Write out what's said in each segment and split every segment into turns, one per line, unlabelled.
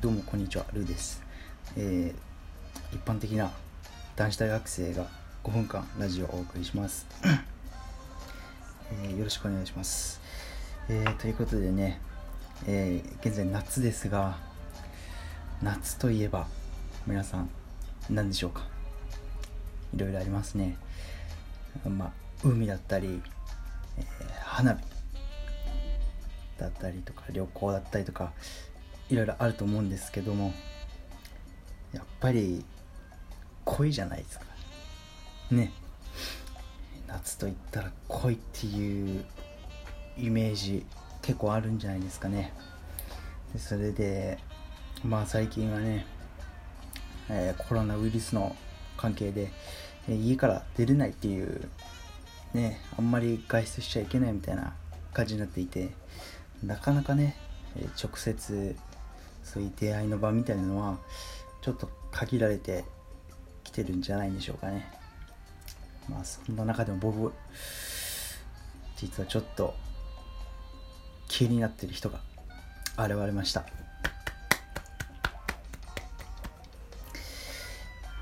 どうもこんにちはルーです、えー一般的な男子大学生が5分間ラジオをお送りします、えーよろしくお願いします、えーということでね、え現在夏ですが夏といえば皆さん何でしょうか？いろいろありますね。まあ海だったり、え花火だったりとか旅行だったりとかいろいろあると思うんですけどもやっぱり恋じゃないですか。ね。夏と言ったら恋っていうイメージ結構あるんじゃないですかね。でそれでまあ最近はね、えーコロナウイルスの関係で、えー家から出れないっていうねあんまり外出しちゃいけないみたいな感じになっていてなかなかね、え直接そういう出会いの場みたいなのはちょっと限られてきてるんじゃないでしょうかね。まあそんな中でも僕実はちょっと気になってる人が現れました。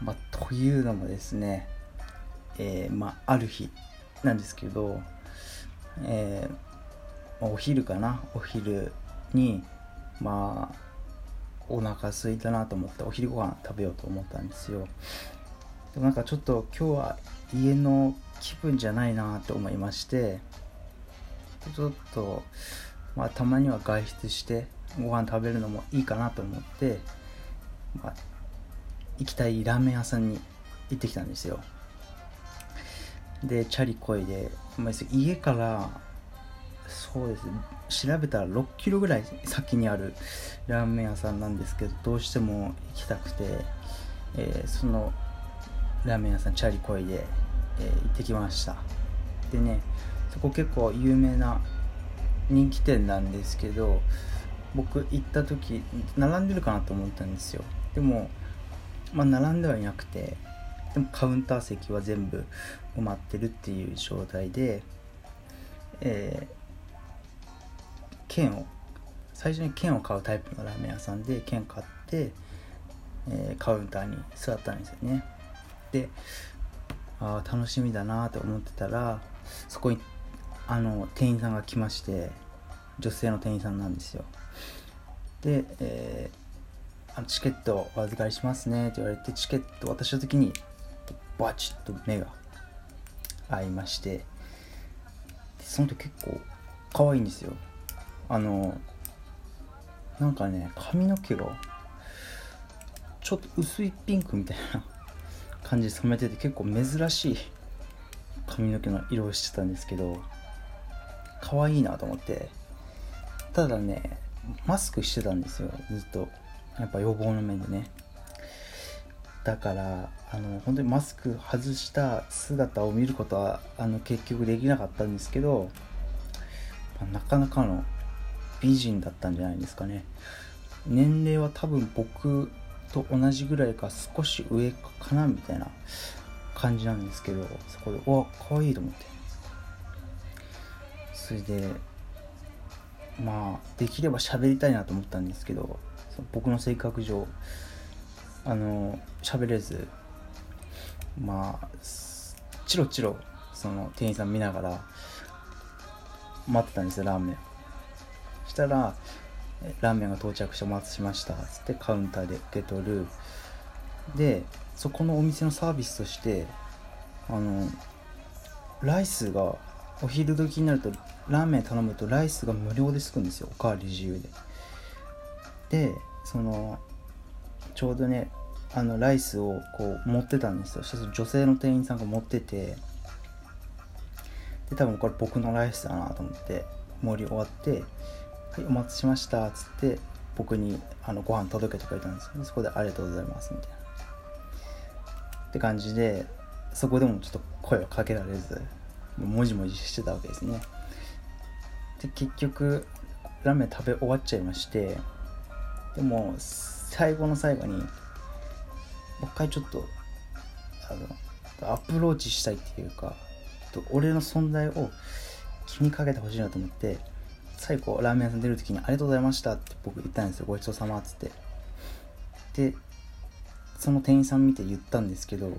まあというのもですねえーまあある日なんですけどえーお昼かな？お昼にまあお腹空いたなと思ってお昼ご飯食べようと思ったんですよ。でもなんかちょっと今日は家の気分じゃないなと思いましてちょっとまあたまには外出してご飯食べるのもいいかなと思って、まあ、行きたいラーメン屋さんに行ってきたんですよ。でチャリこいで、まあ、家からそうです調べたら6キロぐらい先にあるラーメン屋さんなんですけどどうしても行きたくて、えーそのラーメン屋さんチャリこいで、えー行ってきました。でねそこ結構有名な人気店なんですけど僕行った時並んでるかなと思ったんですよ。でもまあ並んではいなくてでもカウンター席は全部埋まってるっていう状態でえー券を最初に券を買うタイプのラーメン屋さんで券買って、えーカウンターに座ったんですよね。であー楽しみだなと思ってたらそこにあの店員さんが来まして女性の店員さんなんですよ。で、えーあのチケットお預かりしますねって言われてチケット渡した時にバチッと目が合いましてその時結構可愛いんですよ。あのなんかね髪の毛がちょっと薄いピンクみたいな 感じで染めてて結構珍しい髪の毛の色をしてたんですけど可愛いなと思って。ただねマスクしてたんですよ。ずっと。やっぱ予防の面でね。だからあの本当にマスク外した姿を見ることはあの結局できなかったんですけど、まあなかなかの美人だったんじゃないですかね。年齢は多分僕と同じぐらいか少し上かなみたいな感じなんですけどそこでうわ可愛いと思って。それでまあできれば喋りたいなと思ったんですけど僕の性格上あの喋れずまあチロチロその店員さん見ながら待ってたんですよラーメン。したらラーメンが到着してお待たせしましたつってカウンターで受け取る。でそこのお店のサービスとしてあのライスがお昼時になるとラーメン頼むとライスが無料でつくんですよ。おかわり自由で。でそのちょうどねあのライスをこう持ってたんですよ。そしたら女性の店員さんが持っててで多分これ僕のライスだなと思って盛り終わって「はいお待たせしました」っつって僕にあのご飯届けてくれたんですよでそこで「ありがとうございます」みたいな。って感じでそこでもちょっと声をかけられずもじもじしてたわけですね。で結局ラーメン食べ終わっちゃいましてでも最後の最後にもう一回ちょっとあのアプローチしたいっていうか俺の存在を気にかけてほしいなと思って最後ラーメン屋さん出る時に「ありがとうございました」って僕言ったんですよ「ごちそうさま」っつって。でその店員さん見て言ったんですけど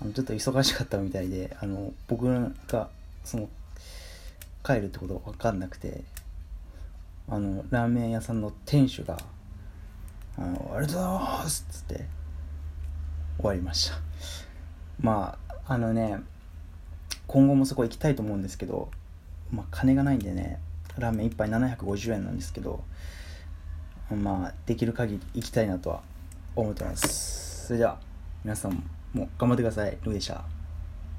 あのちょっと忙しかったみたいであの僕がその帰るってこと分かんなくてあのラーメン屋さんの店主が「あのありがとうございます」っつって終わりました。まああのね今後もそこ行きたいと思うんですけどまあ金がないんでねラーメン1杯750円なんですけどまあできる限り行きたいなとは思ってます。それでは皆さんも頑張ってください。ルーでした？